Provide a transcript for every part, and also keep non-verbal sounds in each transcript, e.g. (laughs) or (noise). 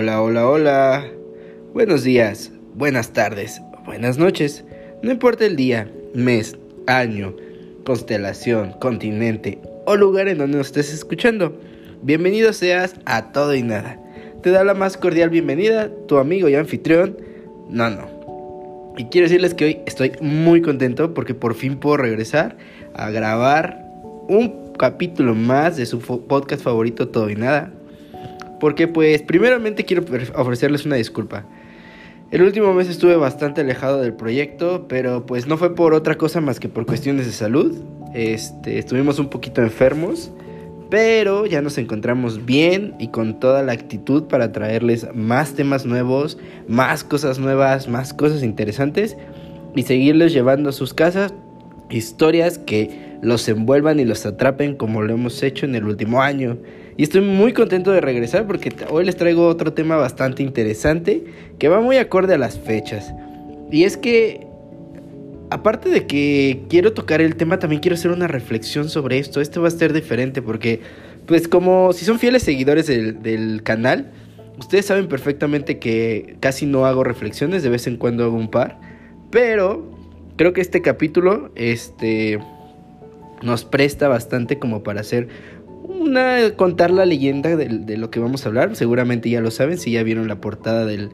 Hola, hola, hola. Buenos días, buenas tardes, buenas noches. No importa el día, mes, año, constelación, continente o lugar en donde nos estés escuchando. Bienvenido seas a Todo y Nada. Te da la más cordial bienvenida tu amigo y anfitrión, Nano. Y quiero decirles que hoy estoy muy contento porque por fin puedo regresar a grabar un capítulo más de su podcast favorito Todo y Nada. Porque pues primeramente quiero ofrecerles una disculpa. El último mes estuve bastante alejado del proyecto, pero pues no fue por otra cosa más que por cuestiones de salud. Este, estuvimos un poquito enfermos, pero ya nos encontramos bien y con toda la actitud para traerles más temas nuevos, más cosas nuevas, más cosas interesantes y seguirles llevando a sus casas historias que los envuelvan y los atrapen como lo hemos hecho en el último año. Y estoy muy contento de regresar porque hoy les traigo otro tema bastante interesante que va muy acorde a las fechas. Y es que, aparte de que quiero tocar el tema, también quiero hacer una reflexión sobre esto. Este va a ser diferente porque, pues como si son fieles seguidores del, del canal, ustedes saben perfectamente que casi no hago reflexiones, de vez en cuando hago un par. Pero creo que este capítulo, este nos presta bastante como para hacer una contar la leyenda de, lo que vamos a hablar. Seguramente ya lo saben si ya vieron la portada del,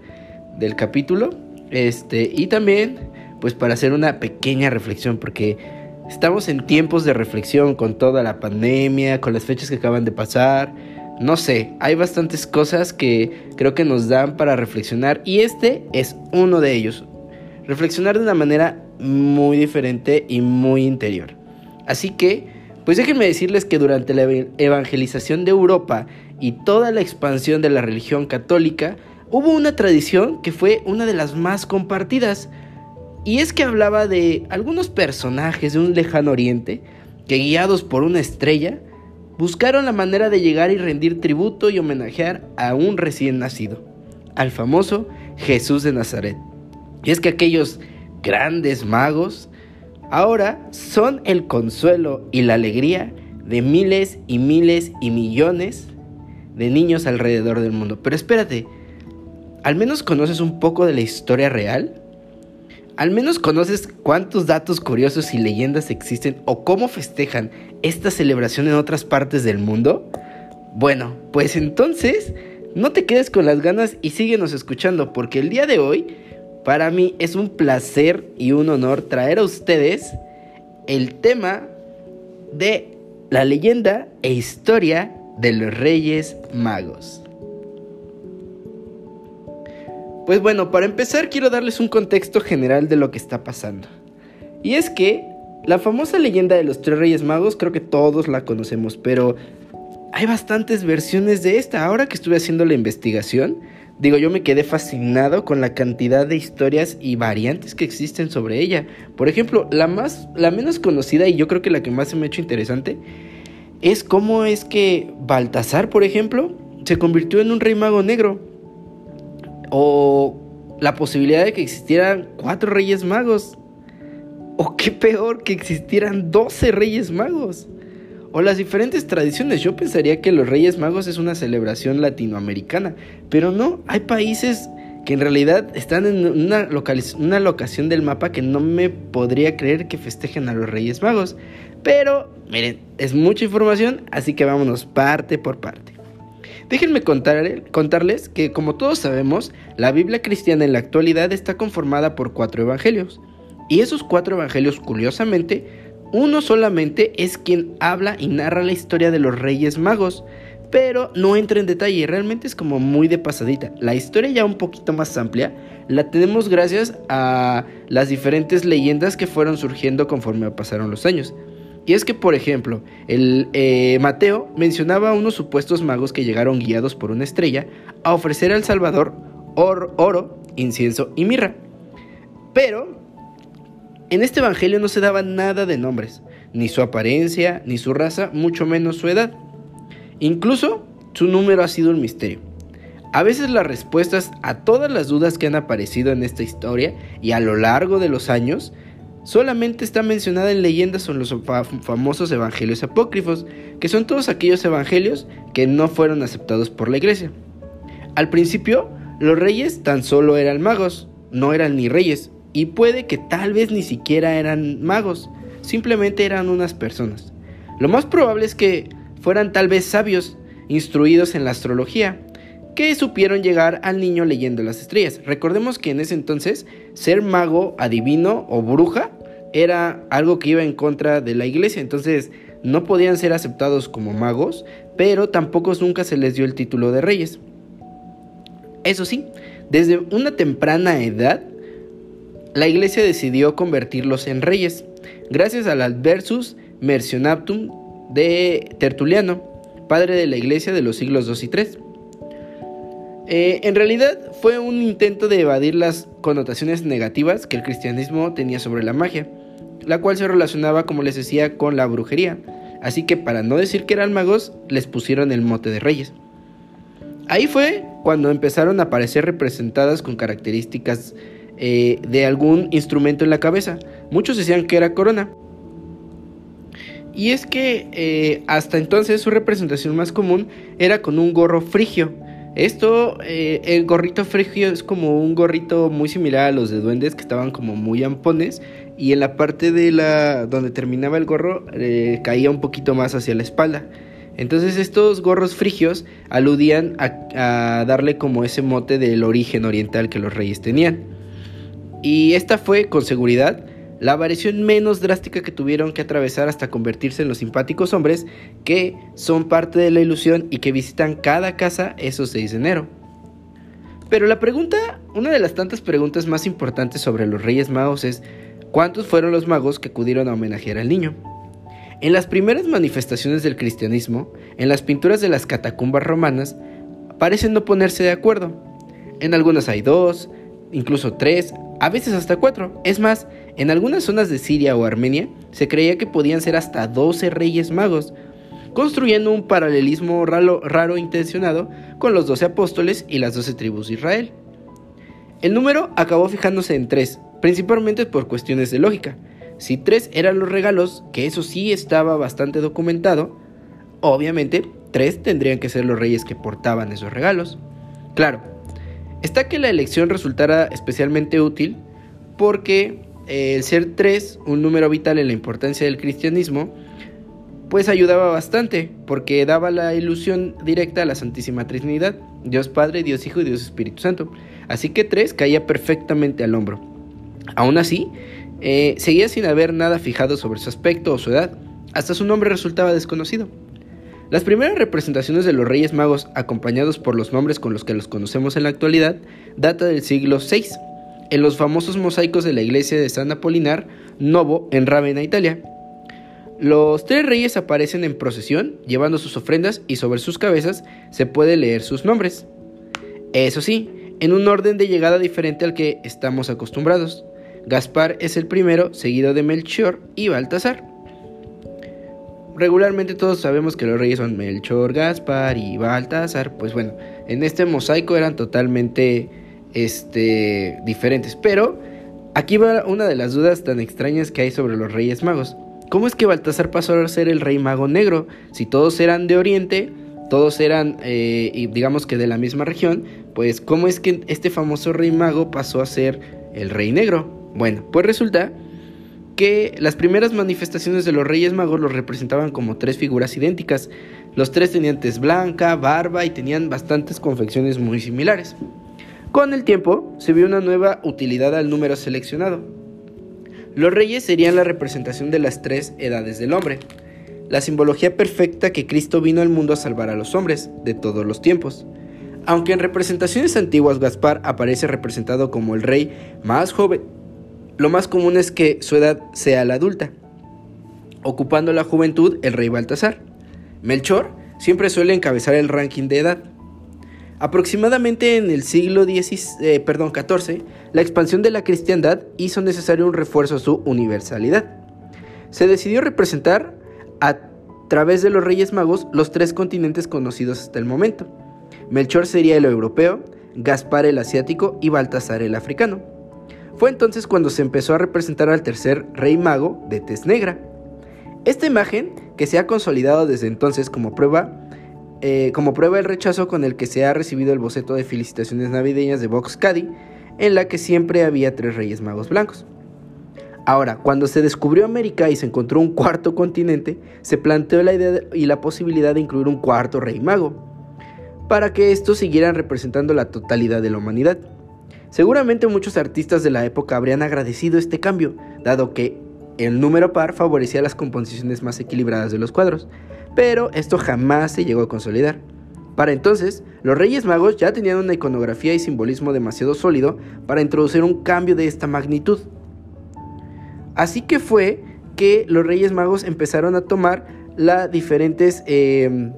del capítulo. Este, y también, pues para hacer una pequeña reflexión, porque estamos en tiempos de reflexión con toda la pandemia, con las fechas que acaban de pasar. No sé, hay bastantes cosas que creo que nos dan para reflexionar y este es uno de ellos. Reflexionar de una manera muy diferente y muy interior. Así que pues déjenme decirles que durante la evangelización de Europa y toda la expansión de la religión católica, hubo una tradición que fue una de las más compartidas, y es que hablaba de algunos personajes de un lejano oriente que guiados por una estrella, buscaron la manera de llegar y rendir tributo y homenajear a un recién nacido, al famoso Jesús de Nazaret. Y es que aquellos grandes magos ahora son el consuelo y la alegría de miles y miles y millones de niños alrededor del mundo. Pero espérate, ¿al menos conoces un poco de la historia real? ¿Al menos conoces cuántos datos curiosos y leyendas existen o cómo festejan esta celebración en otras partes del mundo? Bueno, pues entonces no te quedes con las ganas y síguenos escuchando porque el día de hoy para mí es un placer y un honor traer a ustedes el tema de la leyenda e historia de los Reyes Magos. Pues bueno, para empezar quiero darles un contexto general de lo que está pasando. Y es que la famosa leyenda de los tres Reyes Magos creo que todos la conocemos, pero hay bastantes versiones de esta. Ahora que estuve haciendo la investigación, Digo, yo me quedé fascinado con la cantidad de historias y variantes que existen sobre ella. Por ejemplo, la más la menos conocida y yo creo que la que más se me ha hecho interesante es cómo es que Baltasar, por ejemplo, se convirtió en un rey mago negro. O la posibilidad de que existieran cuatro reyes magos. O qué peor, que existieran doce reyes magos o las diferentes tradiciones. Yo pensaría que los Reyes Magos es una celebración latinoamericana, pero no, hay países que en realidad están en una, una locación del mapa que no me podría creer que festejen a los Reyes Magos. Pero, miren, es mucha información, así que vámonos parte por parte. Déjenme contarles que, como todos sabemos, la Biblia cristiana en la actualidad está conformada por cuatro evangelios. Y esos cuatro evangelios, curiosamente, uno solamente es quien habla y narra la historia de los Reyes Magos, pero no entra en detalle, realmente es como muy de pasadita. La historia ya un poquito más amplia la tenemos gracias a las diferentes leyendas que fueron surgiendo conforme pasaron los años. Y es que, por ejemplo, el eh, Mateo mencionaba a unos supuestos magos que llegaron guiados por una estrella a ofrecer al Salvador oro, incienso y mirra. Pero en este Evangelio no se daba nada de nombres, ni su apariencia, ni su raza, mucho menos su edad. Incluso su número ha sido un misterio. A veces las respuestas a todas las dudas que han aparecido en esta historia y a lo largo de los años solamente está mencionada en leyendas o en los famosos evangelios apócrifos, que son todos aquellos evangelios que no fueron aceptados por la iglesia. Al principio, los reyes tan solo eran magos, no eran ni reyes, y puede que tal vez ni siquiera eran magos, simplemente eran unas personas. Lo más probable es que fueran tal vez sabios, instruidos en la astrología, que supieron llegar al niño leyendo las estrellas. Recordemos que en ese entonces ser mago, adivino o bruja era algo que iba en contra de la iglesia, entonces no podían ser aceptados como magos, pero tampoco nunca se les dio el título de reyes. Eso sí, desde una temprana edad, la iglesia decidió convertirlos en reyes, gracias al Adversus Mercionatum de Tertuliano, padre de la iglesia de los siglos II y III. Eh, en realidad fue un intento de evadir las connotaciones negativas que el cristianismo tenía sobre la magia, la cual se relacionaba, como les decía, con la brujería. Así que para no decir que eran magos, les pusieron el mote de reyes. Ahí fue cuando empezaron a aparecer representadas con características eh, de algún instrumento en la cabeza. Muchos decían que era corona. Y es que eh, hasta entonces su representación más común era con un gorro frigio, esto, eh, el gorrito frigio es como un gorrito muy similar a los de duendes que estaban como muy ampones y en la parte de la donde terminaba el gorro caía un poquito más hacia la espalda. Entonces estos gorros frigios aludían a darle como ese mote del origen oriental que los reyes tenían. Y esta fue con seguridad la variación menos drástica que tuvieron que atravesar hasta convertirse en los simpáticos hombres que son parte de la ilusión y que visitan cada casa esos 6 de enero. Pero la pregunta, una de las tantas preguntas más importantes sobre los Reyes Magos es ¿cuántos fueron los magos que acudieron a homenajear al niño? En las primeras manifestaciones del cristianismo, en las pinturas de las catacumbas romanas, parecen no ponerse de acuerdo. En algunas hay dos, incluso tres, a veces hasta cuatro. Es más, en algunas zonas de Siria o Armenia se creía que podían ser hasta 12 reyes magos, construyendo un paralelismo raro, raro intencionado con los 12 apóstoles y las 12 tribus de Israel. El número acabó fijándose en tres, principalmente por cuestiones de lógica. Si tres eran los regalos, que eso sí estaba bastante documentado, obviamente tres tendrían que ser los reyes que portaban esos regalos. Claro, está que la elección resultara especialmente útil porque el ser 3, un número vital en la importancia del cristianismo, pues ayudaba bastante, porque daba la ilusión directa a la Santísima Trinidad, Dios Padre, Dios Hijo y Dios Espíritu Santo. Así que 3 caía perfectamente al hombro. Aún así, eh, seguía sin haber nada fijado sobre su aspecto o su edad, hasta su nombre resultaba desconocido. Las primeras representaciones de los Reyes Magos, acompañados por los nombres con los que los conocemos en la actualidad, data del siglo VI en los famosos mosaicos de la iglesia de San Apolinar Novo en Ravenna, Italia. Los tres reyes aparecen en procesión, llevando sus ofrendas y sobre sus cabezas se puede leer sus nombres. Eso sí, en un orden de llegada diferente al que estamos acostumbrados. Gaspar es el primero, seguido de Melchor y Baltasar. Regularmente todos sabemos que los reyes son Melchor, Gaspar y Baltasar. Pues bueno, en este mosaico eran totalmente este, diferentes. Pero aquí va una de las dudas tan extrañas que hay sobre los Reyes Magos. ¿Cómo es que Baltasar pasó a ser el Rey Mago Negro? Si todos eran de Oriente, todos eran, eh, digamos que de la misma región, pues ¿cómo es que este famoso Rey Mago pasó a ser el Rey Negro? Bueno, pues resulta que las primeras manifestaciones de los Reyes Magos los representaban como tres figuras idénticas. Los tres tenían tez blanca, barba y tenían bastantes confecciones muy similares. Con el tiempo, se vio una nueva utilidad al número seleccionado. Los reyes serían la representación de las tres edades del hombre, la simbología perfecta que Cristo vino al mundo a salvar a los hombres de todos los tiempos. Aunque en representaciones antiguas Gaspar aparece representado como el rey más joven, lo más común es que su edad sea la adulta, ocupando la juventud el rey Baltasar. Melchor siempre suele encabezar el ranking de edad. Aproximadamente en el siglo eh, perdón, XIV, la expansión de la cristiandad hizo necesario un refuerzo a su universalidad. Se decidió representar a través de los Reyes Magos los tres continentes conocidos hasta el momento. Melchor sería el europeo, Gaspar el asiático y Baltasar el africano. Fue entonces cuando se empezó a representar al tercer rey mago de tez negra. Esta imagen, que se ha consolidado desde entonces como prueba eh, como prueba el rechazo con el que se ha recibido el boceto de felicitaciones navideñas de Vox Caddy, en la que siempre había tres reyes magos blancos. Ahora, cuando se descubrió América y se encontró un cuarto continente, se planteó la idea y la posibilidad de incluir un cuarto rey mago, para que estos siguieran representando la totalidad de la humanidad. Seguramente muchos artistas de la época habrían agradecido este cambio, dado que el número par favorecía las composiciones más equilibradas de los cuadros, pero esto jamás se llegó a consolidar. Para entonces, los Reyes Magos ya tenían una iconografía y simbolismo demasiado sólido para introducir un cambio de esta magnitud. Así que fue que los Reyes Magos empezaron a tomar diferentes, em,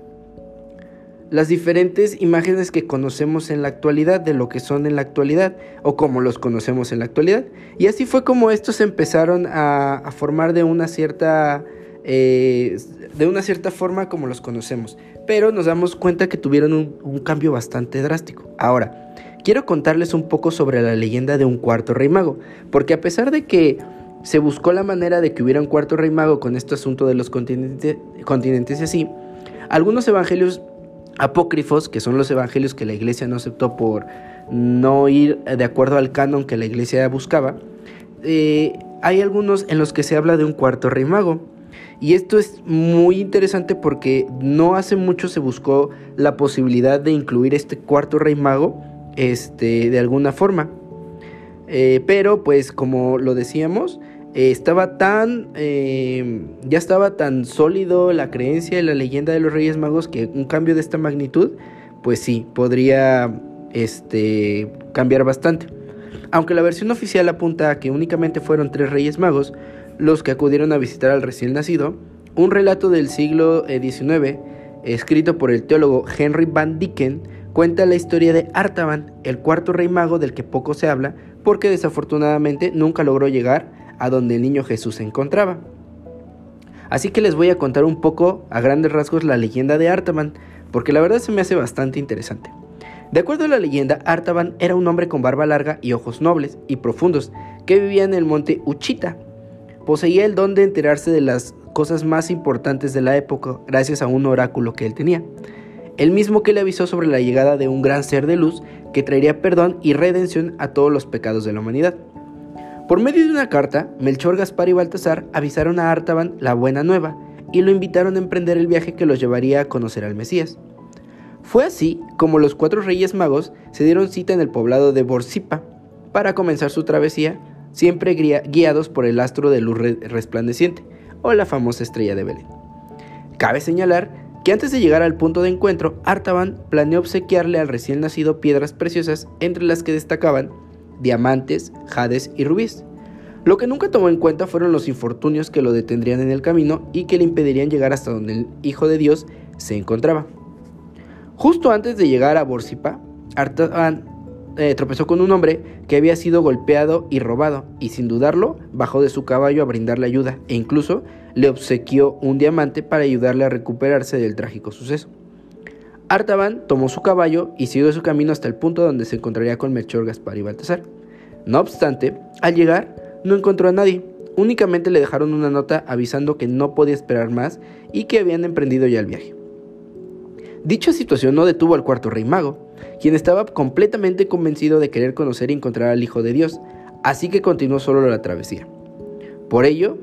las diferentes imágenes que conocemos en la actualidad, de lo que son en la actualidad, o como los conocemos en la actualidad. Y así fue como estos empezaron a, formar de una cierta... Eh, de una cierta forma como los conocemos, pero nos damos cuenta que tuvieron un cambio bastante drástico. Ahora, quiero contarles un poco sobre la leyenda de un cuarto rey mago, porque a pesar de que se buscó la manera de que hubiera un cuarto rey mago con este asunto de los continentes, continentes y así. Algunos evangelios apócrifos, que son los evangelios que la iglesia no aceptó por no ir de acuerdo al canon que la iglesia buscaba, eh, hay algunos en los que se habla de un cuarto rey mago. Y esto es muy interesante porque no hace mucho se buscó la posibilidad de incluir este cuarto rey mago este, de alguna forma. Eh, pero pues como lo decíamos, eh, estaba tan, eh, ya estaba tan sólido la creencia y la leyenda de los Reyes Magos que un cambio de esta magnitud, pues sí, podría este, cambiar bastante. Aunque la versión oficial apunta a que únicamente fueron tres Reyes Magos los que acudieron a visitar al recién nacido, un relato del siglo XIX, escrito por el teólogo Henry Van Dyken, cuenta la historia de Artaban, el cuarto rey mago del que poco se habla, porque desafortunadamente nunca logró llegar a donde el niño Jesús se encontraba. Así que les voy a contar un poco a grandes rasgos la leyenda de Artaban, porque la verdad se me hace bastante interesante. De acuerdo a la leyenda, Artaban era un hombre con barba larga y ojos nobles y profundos que vivía en el monte Uchita. Poseía el don de enterarse de las cosas más importantes de la época gracias a un oráculo que él tenía el mismo que le avisó sobre la llegada de un gran ser de luz que traería perdón y redención a todos los pecados de la humanidad. Por medio de una carta, Melchor, Gaspar y Baltasar avisaron a Artaban la buena nueva y lo invitaron a emprender el viaje que los llevaría a conocer al Mesías. Fue así como los cuatro reyes magos se dieron cita en el poblado de Borsipa para comenzar su travesía, siempre guiados por el astro de luz resplandeciente o la famosa estrella de Belén. Cabe señalar que antes de llegar al punto de encuentro, Artaban planeó obsequiarle al recién nacido piedras preciosas, entre las que destacaban diamantes, jades y rubíes. Lo que nunca tomó en cuenta fueron los infortunios que lo detendrían en el camino y que le impedirían llegar hasta donde el Hijo de Dios se encontraba. Justo antes de llegar a Borsipa, Artaban eh, tropezó con un hombre que había sido golpeado y robado, y sin dudarlo bajó de su caballo a brindarle ayuda e incluso le obsequió un diamante para ayudarle a recuperarse del trágico suceso. Artaban tomó su caballo y siguió su camino hasta el punto donde se encontraría con Melchor, Gaspar y Baltasar. No obstante, al llegar no encontró a nadie, únicamente le dejaron una nota avisando que no podía esperar más y que habían emprendido ya el viaje. Dicha situación no detuvo al cuarto rey mago, quien estaba completamente convencido de querer conocer y encontrar al Hijo de Dios, así que continuó solo la travesía. Por ello,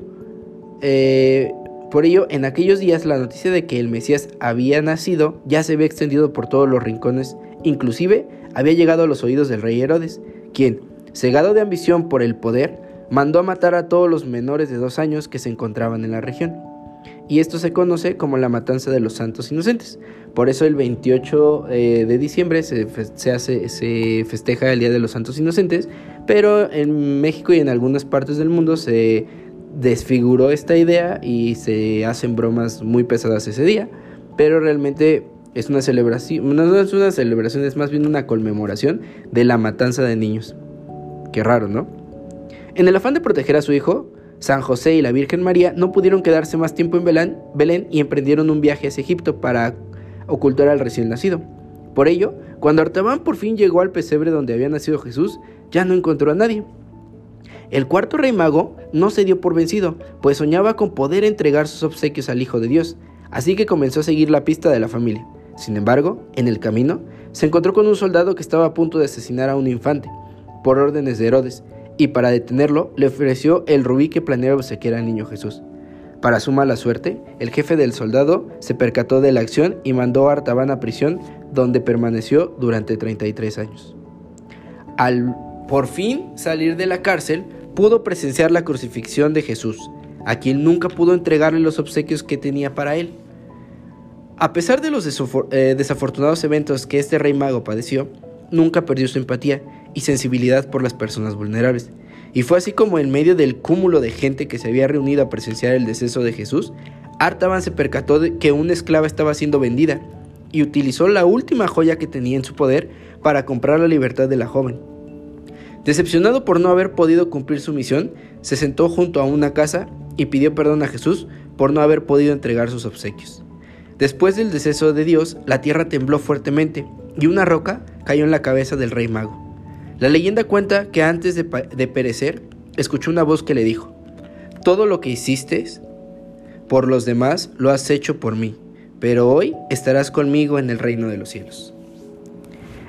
eh, por ello, en aquellos días la noticia de que el Mesías había nacido ya se había extendido por todos los rincones, inclusive había llegado a los oídos del rey Herodes, quien, cegado de ambición por el poder, mandó a matar a todos los menores de dos años que se encontraban en la región. Y esto se conoce como la matanza de los santos inocentes, por eso el 28 eh, de diciembre se, hace, se festeja el Día de los Santos Inocentes, pero en México y en algunas partes del mundo se desfiguró esta idea y se hacen bromas muy pesadas ese día, pero realmente es una celebración, no es una celebración, es más bien una conmemoración de la matanza de niños. Qué raro, ¿no? En el afán de proteger a su hijo, San José y la Virgen María no pudieron quedarse más tiempo en Belén, y emprendieron un viaje hacia Egipto para ocultar al recién nacido. Por ello, cuando Artaban por fin llegó al pesebre donde había nacido Jesús, ya no encontró a nadie. El cuarto rey mago no se dio por vencido, pues soñaba con poder entregar sus obsequios al Hijo de Dios, así que comenzó a seguir la pista de la familia, Sin embargo, en el camino, se encontró con un soldado que estaba a punto de asesinar a un infante, por órdenes de Herodes, y para detenerlo le ofreció el rubí que planeaba obsequiar al niño Jesús. Para su mala suerte, el jefe del soldado se percató de la acción y mandó a Artaban a prisión, donde permaneció durante 33 años. Por fin salir de la cárcel, pudo presenciar la crucifixión de Jesús, a quien nunca pudo entregarle los obsequios que tenía para él. A pesar de los eh, desafortunados eventos que este rey mago padeció, nunca perdió su empatía y sensibilidad por las personas vulnerables. Y fue así como en medio del cúmulo de gente que se había reunido a presenciar el deceso de Jesús, Artaban se percató de que una esclava estaba siendo vendida y utilizó la última joya que tenía en su poder para comprar la libertad de la joven. Decepcionado por no haber podido cumplir su misión, se sentó junto a una casa y pidió perdón a Jesús por no haber podido entregar sus obsequios. Después del deceso de Dios, la tierra tembló fuertemente y una roca cayó en la cabeza del rey mago. La leyenda cuenta que antes de, perecer, escuchó una voz que le dijo, Todo lo que hiciste por los demás lo has hecho por mí, pero hoy estarás conmigo en el reino de los cielos.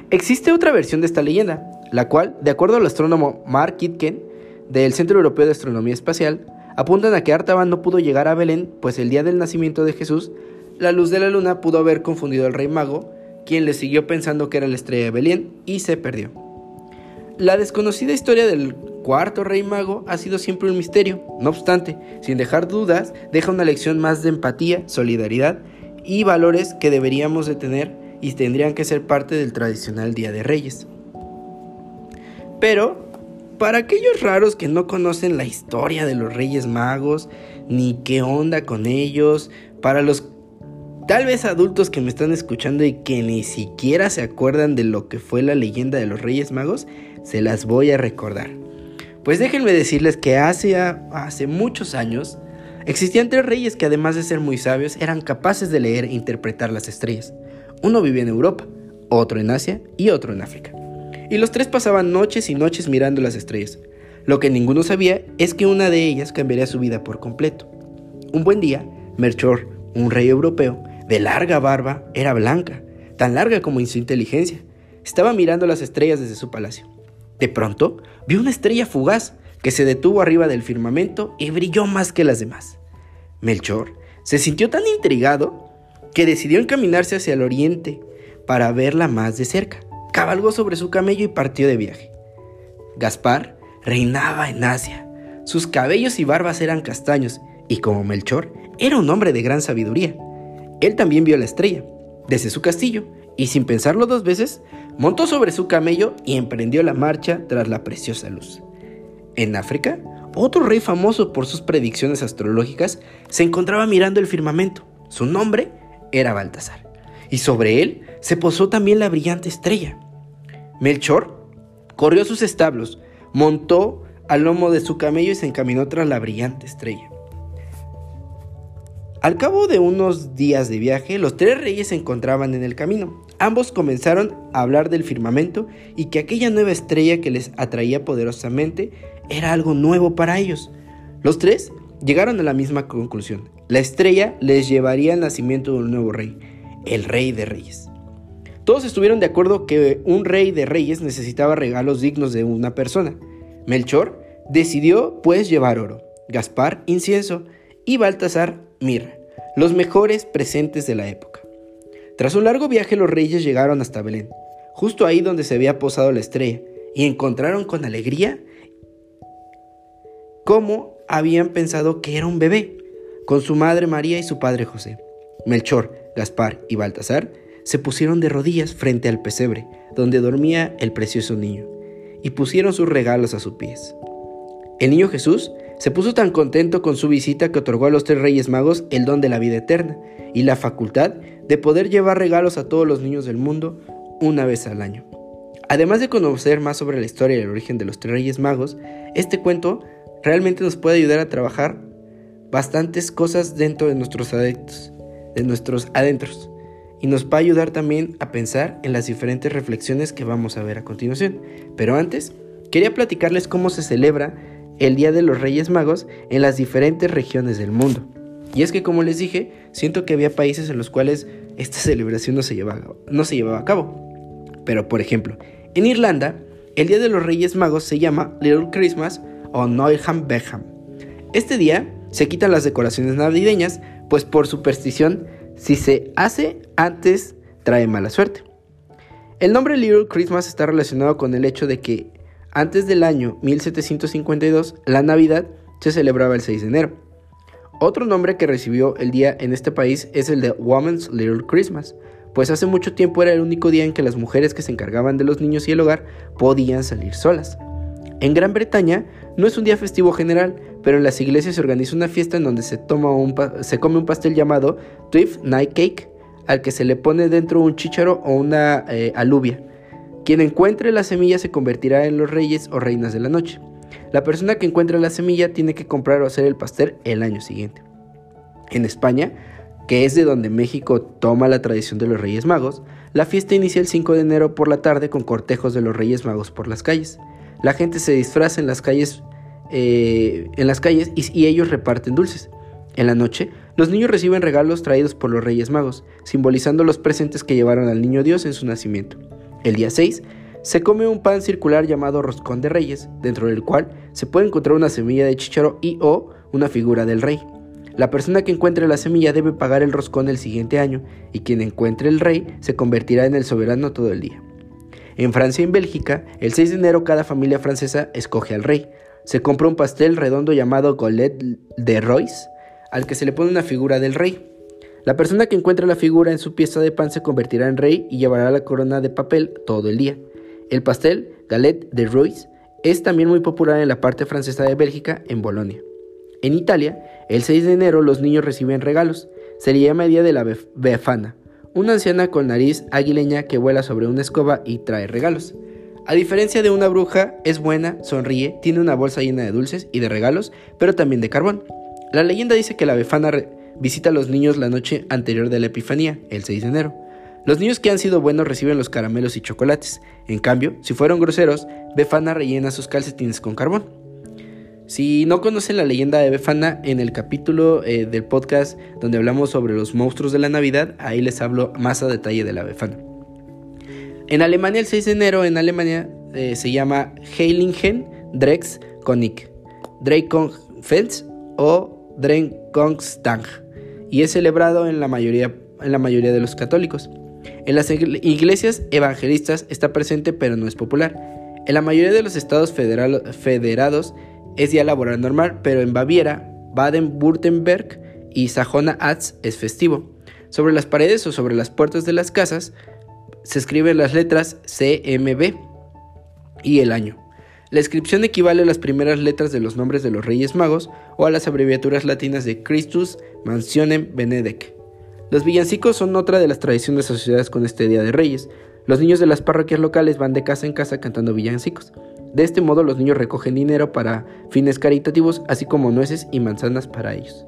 Existe otra versión de esta leyenda, la cual, de acuerdo al astrónomo Mark Kitken, del Centro Europeo de Astronomía Espacial, apuntan a que Artaban no pudo llegar a Belén, pues el día del nacimiento de Jesús, la luz de la luna pudo haber confundido al rey mago, quien le siguió pensando que era la estrella de Belén y se perdió. La desconocida historia del cuarto rey mago ha sido siempre un misterio, no obstante, sin dejar dudas, deja una lección más de empatía, solidaridad y valores que deberíamos de tener y tendrían que ser parte del tradicional Día de Reyes. Pero para aquellos raros que no conocen la historia de los Reyes Magos, ni qué onda con ellos, para los tal vez adultos que me están escuchando y que ni siquiera se acuerdan de lo que fue la leyenda de los Reyes Magos, se las voy a recordar. Pues déjenme decirles que hace, hace muchos años existían tres reyes que además de ser muy sabios eran capaces de leer e interpretar las estrellas. Uno vivía en Europa, otro en Asia y otro en África y los tres pasaban noches y noches mirando las estrellas. Lo que ninguno sabía es que una de ellas cambiaría su vida por completo. Un buen día, Melchor, un rey europeo, de larga barba, era blanca, tan larga como su inteligencia. Estaba mirando las estrellas desde su palacio. De pronto, vio una estrella fugaz que se detuvo arriba del firmamento y brilló más que las demás. Melchor se sintió tan intrigado que decidió encaminarse hacia el oriente para verla más de cerca cabalgó sobre su camello y partió de viaje. Gaspar reinaba en Asia. Sus cabellos y barbas eran castaños, y como Melchor, era un hombre de gran sabiduría. Él también vio la estrella, desde su castillo, y sin pensarlo dos veces, montó sobre su camello y emprendió la marcha tras la preciosa luz. En África, otro rey famoso por sus predicciones astrológicas se encontraba mirando el firmamento. Su nombre era Baltasar, y sobre él se posó también la brillante estrella. Melchor corrió a sus establos, montó al lomo de su camello y se encaminó tras la brillante estrella. Al cabo de unos días de viaje, los tres reyes se encontraban en el camino. Ambos comenzaron a hablar del firmamento y que aquella nueva estrella que les atraía poderosamente era algo nuevo para ellos. Los tres llegaron a la misma conclusión. La estrella les llevaría al nacimiento de un nuevo rey, el rey de reyes. Todos estuvieron de acuerdo que un rey de reyes necesitaba regalos dignos de una persona. Melchor decidió pues llevar oro, Gaspar incienso y Baltasar mirra, los mejores presentes de la época. Tras un largo viaje los reyes llegaron hasta Belén, justo ahí donde se había posado la estrella, y encontraron con alegría cómo habían pensado que era un bebé, con su madre María y su padre José. Melchor, Gaspar y Baltasar se pusieron de rodillas frente al pesebre, donde dormía el precioso niño, y pusieron sus regalos a sus pies. El niño Jesús se puso tan contento con su visita que otorgó a los tres reyes magos el don de la vida eterna y la facultad de poder llevar regalos a todos los niños del mundo una vez al año. Además de conocer más sobre la historia y el origen de los tres reyes magos, este cuento realmente nos puede ayudar a trabajar bastantes cosas dentro de nuestros adentros, de nuestros adentros y nos va a ayudar también a pensar en las diferentes reflexiones que vamos a ver a continuación. Pero antes, quería platicarles cómo se celebra el Día de los Reyes Magos en las diferentes regiones del mundo. Y es que como les dije, siento que había países en los cuales esta (laughs) celebración no se llevaba, no se llevaba a cabo. Pero por ejemplo, en Irlanda, el Día de los Reyes Magos se llama Little Christmas o Noilham Beckham. Este día se quitan las decoraciones navideñas, pues por superstición, si se hace antes, trae mala suerte. El nombre Little Christmas está relacionado con el hecho de que antes del año 1752, la Navidad se celebraba el 6 de enero. Otro nombre que recibió el día en este país es el de Woman's Little Christmas, pues hace mucho tiempo era el único día en que las mujeres que se encargaban de los niños y el hogar podían salir solas. En Gran Bretaña no es un día festivo general, pero en las iglesias se organiza una fiesta en donde se, toma un se come un pastel llamado Twelfth Night Cake, al que se le pone dentro un chícharo o una eh, alubia. Quien encuentre la semilla se convertirá en los reyes o reinas de la noche. La persona que encuentre la semilla tiene que comprar o hacer el pastel el año siguiente. En España, que es de donde México toma la tradición de los Reyes Magos, la fiesta inicia el 5 de enero por la tarde con cortejos de los Reyes Magos por las calles. La gente se disfraza en las calles, eh, en las calles y ellos reparten dulces. En la noche, los niños reciben regalos traídos por los Reyes Magos, simbolizando los presentes que llevaron al niño Dios en su nacimiento. El día 6 se come un pan circular llamado roscón de reyes, dentro del cual se puede encontrar una semilla de chícharo y o una figura del rey. La persona que encuentre la semilla debe pagar el roscón el siguiente año y quien encuentre el rey se convertirá en el soberano todo el día. En Francia y en Bélgica, el 6 de enero cada familia francesa escoge al rey. Se compra un pastel redondo llamado Golet de Royce, al que se le pone una figura del rey. La persona que encuentre la figura en su pieza de pan se convertirá en rey y llevará la corona de papel todo el día. El pastel, Galette de Royce, es también muy popular en la parte francesa de Bélgica, en Bolonia. En Italia, el 6 de enero los niños reciben regalos. Se le llama Día de la Befana, una anciana con nariz aguileña que vuela sobre una escoba y trae regalos. A diferencia de una bruja, es buena, sonríe, tiene una bolsa llena de dulces y de regalos, pero también de carbón. La leyenda dice que la Befana visita a los niños la noche anterior de la Epifanía, el 6 de enero. Los niños que han sido buenos reciben los caramelos y chocolates. En cambio, si fueron groseros, Befana rellena sus calcetines con carbón. Si no conocen la leyenda de Befana, en el capítulo eh, del podcast donde hablamos sobre los monstruos de la Navidad, ahí les hablo más a detalle de la Befana. En Alemania, el 6 de enero, en Alemania eh, se llama Heiligen Drex Konig, Dreikongfels o Dreikongstag y es celebrado en la mayoría, en la mayoría de los católicos. En las iglesias evangelistas está presente pero no es popular. En la mayoría de los estados federados es día laboral normal, pero en Baviera, Baden-Württemberg y Sajona-Atz es festivo. Sobre las paredes o sobre las puertas de las casas se escriben las letras CMB y el año. La inscripción equivale a las primeras letras de los nombres de los Reyes Magos o a las abreviaturas latinas de Christus Mansionem Benedec. Los villancicos son otra de las tradiciones asociadas con este Día de Reyes. Los niños de las parroquias locales van de casa en casa cantando villancicos. De este modo los niños recogen dinero para fines caritativos, así como nueces y manzanas para ellos.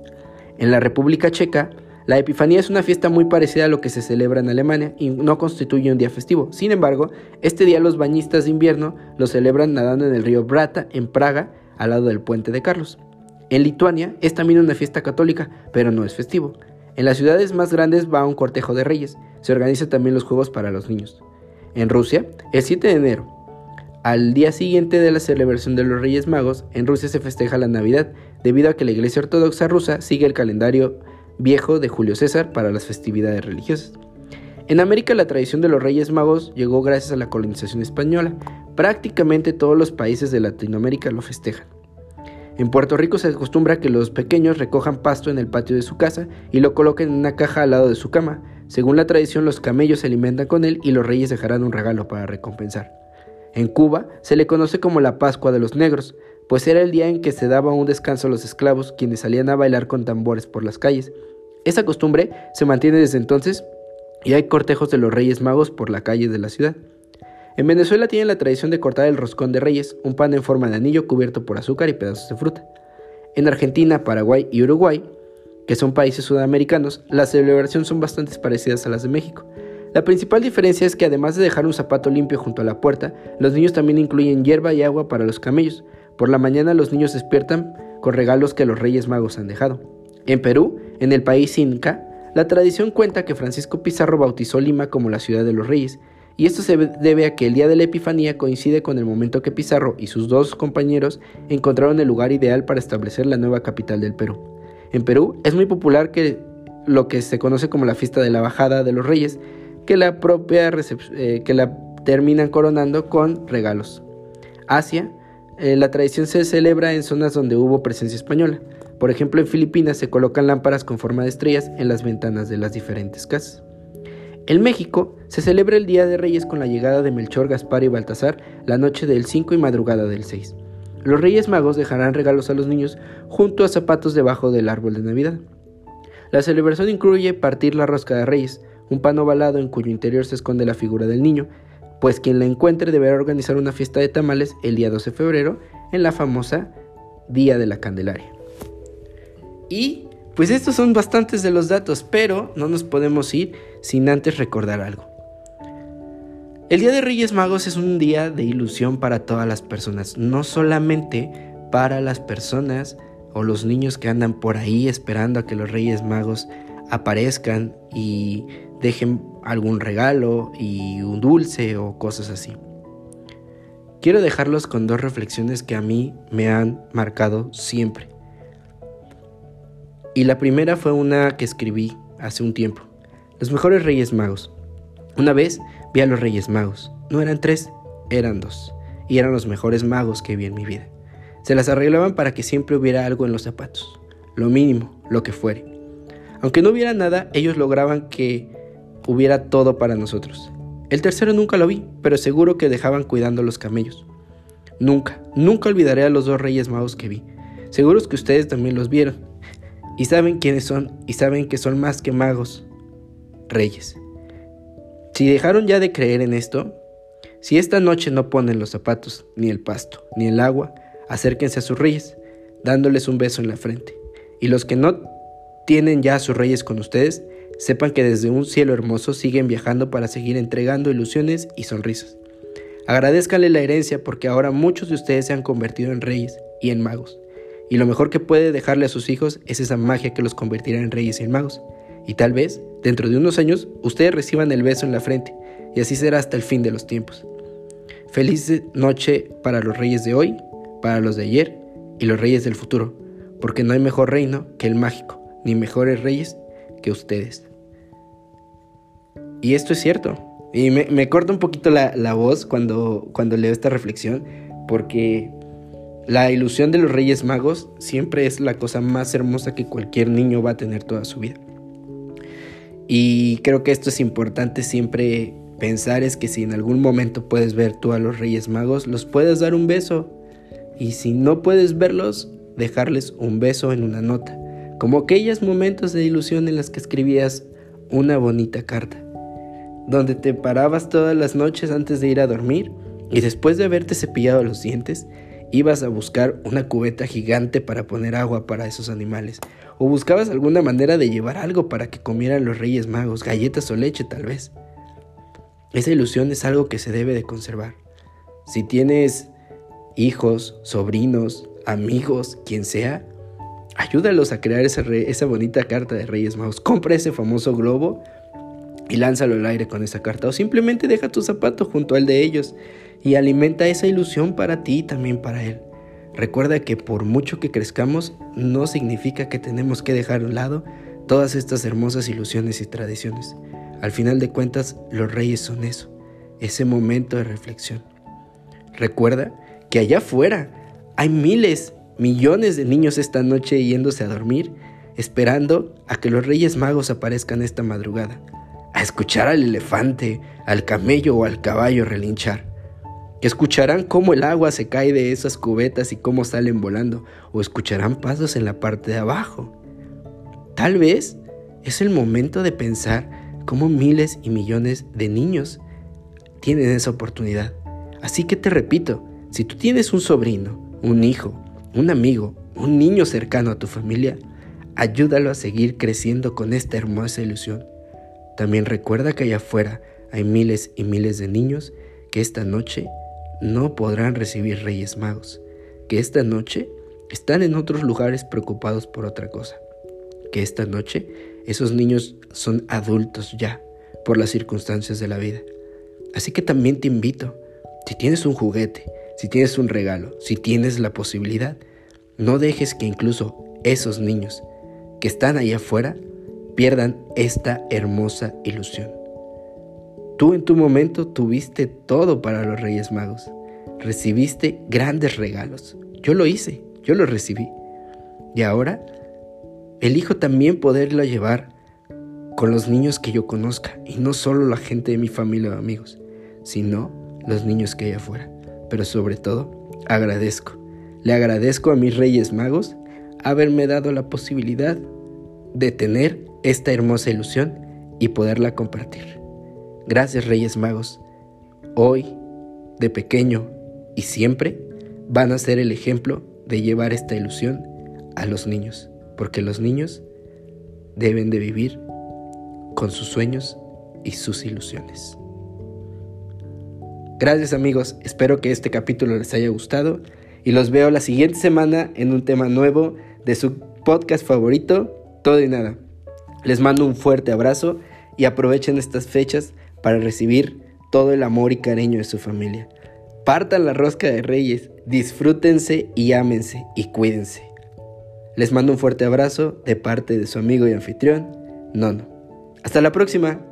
En la República Checa, la Epifanía es una fiesta muy parecida a lo que se celebra en Alemania y no constituye un día festivo. Sin embargo, este día los bañistas de invierno lo celebran nadando en el río Brata, en Praga, al lado del puente de Carlos. En Lituania es también una fiesta católica, pero no es festivo. En las ciudades más grandes va un cortejo de reyes. Se organizan también los juegos para los niños. En Rusia, el 7 de enero, al día siguiente de la celebración de los Reyes Magos, en Rusia se festeja la Navidad, debido a que la Iglesia Ortodoxa rusa sigue el calendario viejo de Julio César para las festividades religiosas. En América la tradición de los Reyes Magos llegó gracias a la colonización española. Prácticamente todos los países de Latinoamérica lo festejan. En Puerto Rico se acostumbra que los pequeños recojan pasto en el patio de su casa y lo coloquen en una caja al lado de su cama. Según la tradición, los camellos se alimentan con él y los reyes dejarán un regalo para recompensar. En Cuba se le conoce como la Pascua de los Negros, pues era el día en que se daba un descanso a los esclavos quienes salían a bailar con tambores por las calles. Esa costumbre se mantiene desde entonces y hay cortejos de los Reyes Magos por la calle de la ciudad. En Venezuela tienen la tradición de cortar el roscón de reyes, un pan en forma de anillo cubierto por azúcar y pedazos de fruta. En Argentina, Paraguay y Uruguay, que son países sudamericanos, las celebraciones son bastante parecidas a las de México. La principal diferencia es que además de dejar un zapato limpio junto a la puerta, los niños también incluyen hierba y agua para los camellos, por la mañana los niños despiertan con regalos que los Reyes Magos han dejado. En Perú, En el país inca, la tradición cuenta que Francisco Pizarro bautizó Lima como la ciudad de los reyes, y esto se debe a que el día de la Epifanía coincide con el momento que Pizarro y sus dos compañeros encontraron el lugar ideal para establecer la nueva capital del Perú. En Perú es muy popular que lo que se conoce como la fiesta de la bajada de los reyes, que la propia eh, que la terminan coronando con regalos. Asia, eh, la tradición se celebra en zonas donde hubo presencia española. Por ejemplo, en Filipinas se colocan lámparas con forma de estrellas en las ventanas de las diferentes casas. En México se celebra el Día de Reyes con la llegada de Melchor, Gaspar y Baltasar la noche del 5 y madrugada del 6. Los Reyes Magos dejarán regalos a los niños junto a zapatos debajo del árbol de Navidad. La celebración incluye partir la rosca de Reyes, un pan ovalado en cuyo interior se esconde la figura del niño, pues quien la encuentre deberá organizar una fiesta de tamales el día 12 de febrero en la famosa Día de la Candelaria. Y pues estos son bastantes de los datos, pero no nos podemos ir sin antes recordar algo. El Día de Reyes Magos es un día de ilusión para todas las personas, no solamente para las personas o los niños que andan por ahí esperando a que los Reyes Magos aparezcan y dejen algún regalo y un dulce o cosas así. Quiero dejarlos con dos reflexiones que a mí me han marcado siempre. Y la primera fue una que escribí hace un tiempo. Los mejores Reyes Magos. Una vez vi a los Reyes Magos. No eran tres, eran dos. Y eran los mejores magos que vi en mi vida. Se las arreglaban para que siempre hubiera algo en los zapatos. Lo mínimo, lo que fuere. Aunque no hubiera nada, ellos lograban que hubiera todo para nosotros. El tercero nunca lo vi, pero seguro que dejaban cuidando los camellos. Nunca, nunca olvidaré a los dos reyes magos que vi. Seguros que ustedes también los vieron. Y saben quiénes son, y saben que son más que magos, reyes. Si dejaron ya de creer en esto, si esta noche no ponen los zapatos, ni el pasto, ni el agua, acérquense a sus reyes, dándoles un beso en la frente. Y los que no tienen ya a sus reyes con ustedes, sepan que desde un cielo hermoso siguen viajando para seguir entregando ilusiones y sonrisas. Agradezcanle la herencia porque ahora muchos de ustedes se han convertido en reyes y en magos. Y lo mejor que puede dejarle a sus hijos es esa magia que los convertirá en reyes y en magos. Y tal vez, dentro de unos años, ustedes reciban el beso en la frente. Y así será hasta el fin de los tiempos. Feliz noche para los reyes de hoy, para los de ayer y los reyes del futuro. Porque no hay mejor reino que el mágico ni mejores reyes que ustedes. Y esto es cierto. Y me, corta un poquito la, la, voz cuando, cuando leo esta reflexión, porque la ilusión de los Reyes Magos siempre es la cosa más hermosa que cualquier niño va a tener toda su vida. Y creo que esto es importante siempre pensar es que si en algún momento puedes ver tú a los Reyes Magos, los puedes dar un beso. Y si no puedes verlos, dejarles un beso en una nota como aquellos momentos de ilusión en los que escribías una bonita carta, donde te parabas todas las noches antes de ir a dormir y después de haberte cepillado los dientes, ibas a buscar una cubeta gigante para poner agua para esos animales, o buscabas alguna manera de llevar algo para que comieran los reyes magos, galletas o leche tal vez. Esa ilusión es algo que se debe de conservar. Si tienes hijos, sobrinos, amigos, quien sea, ayúdalos a crear esa, esa bonita carta de Reyes Magos. Compra ese famoso globo y lánzalo al aire con esa carta. O simplemente deja tu zapato junto al de ellos y alimenta esa ilusión para ti y también para él. Recuerda que por mucho que crezcamos, no significa que tenemos que dejar a un lado todas estas hermosas ilusiones y tradiciones. Al final de cuentas, los reyes son eso, ese momento de reflexión. Recuerda que allá afuera hay miles millones de niños esta noche yéndose a dormir, esperando a que los Reyes Magos aparezcan esta madrugada, a escuchar al elefante, al camello o al caballo relinchar, que escucharán cómo el agua se cae de esas cubetas y cómo salen volando, o escucharán pasos en la parte de abajo. Tal vez es el momento de pensar cómo miles y millones de niños tienen esa oportunidad. Así que te repito, si tú tienes un sobrino, un hijo, un amigo, un niño cercano a tu familia, ayúdalo a seguir creciendo con esta hermosa ilusión. También recuerda que allá afuera hay miles y miles de niños que esta noche no podrán recibir Reyes Magos, que esta noche están en otros lugares preocupados por otra cosa. que esta noche esos niños son adultos ya por las circunstancias de la vida. Así que también te invito, si tienes un juguete, si tienes un regalo, si tienes la posibilidad, no dejes que incluso esos niños que están ahí afuera pierdan esta hermosa ilusión. Tú en tu momento tuviste todo para los Reyes Magos. Recibiste grandes regalos. Yo lo hice, yo lo recibí. Y ahora elijo también poderlo llevar con los niños que yo conozca. Y no solo la gente de mi familia o amigos, sino los niños que hay afuera. Pero sobre todo, agradezco. Le agradezco a mis Reyes Magos haberme dado la posibilidad de tener esta hermosa ilusión y poderla compartir. Gracias Reyes Magos. Hoy, de pequeño y siempre, van a ser el ejemplo de llevar esta ilusión a los niños, porque los niños deben de vivir con sus sueños y sus ilusiones. Gracias amigos, espero que este capítulo les haya gustado y los veo la siguiente semana en un tema nuevo de su podcast favorito, Todo y Nada. Les mando un fuerte abrazo y aprovechen estas fechas para recibir todo el amor y cariño de su familia. Partan la rosca de reyes, disfrútense y ámense y cuídense. Les mando un fuerte abrazo de parte de su amigo y anfitrión, Nono. Hasta la próxima.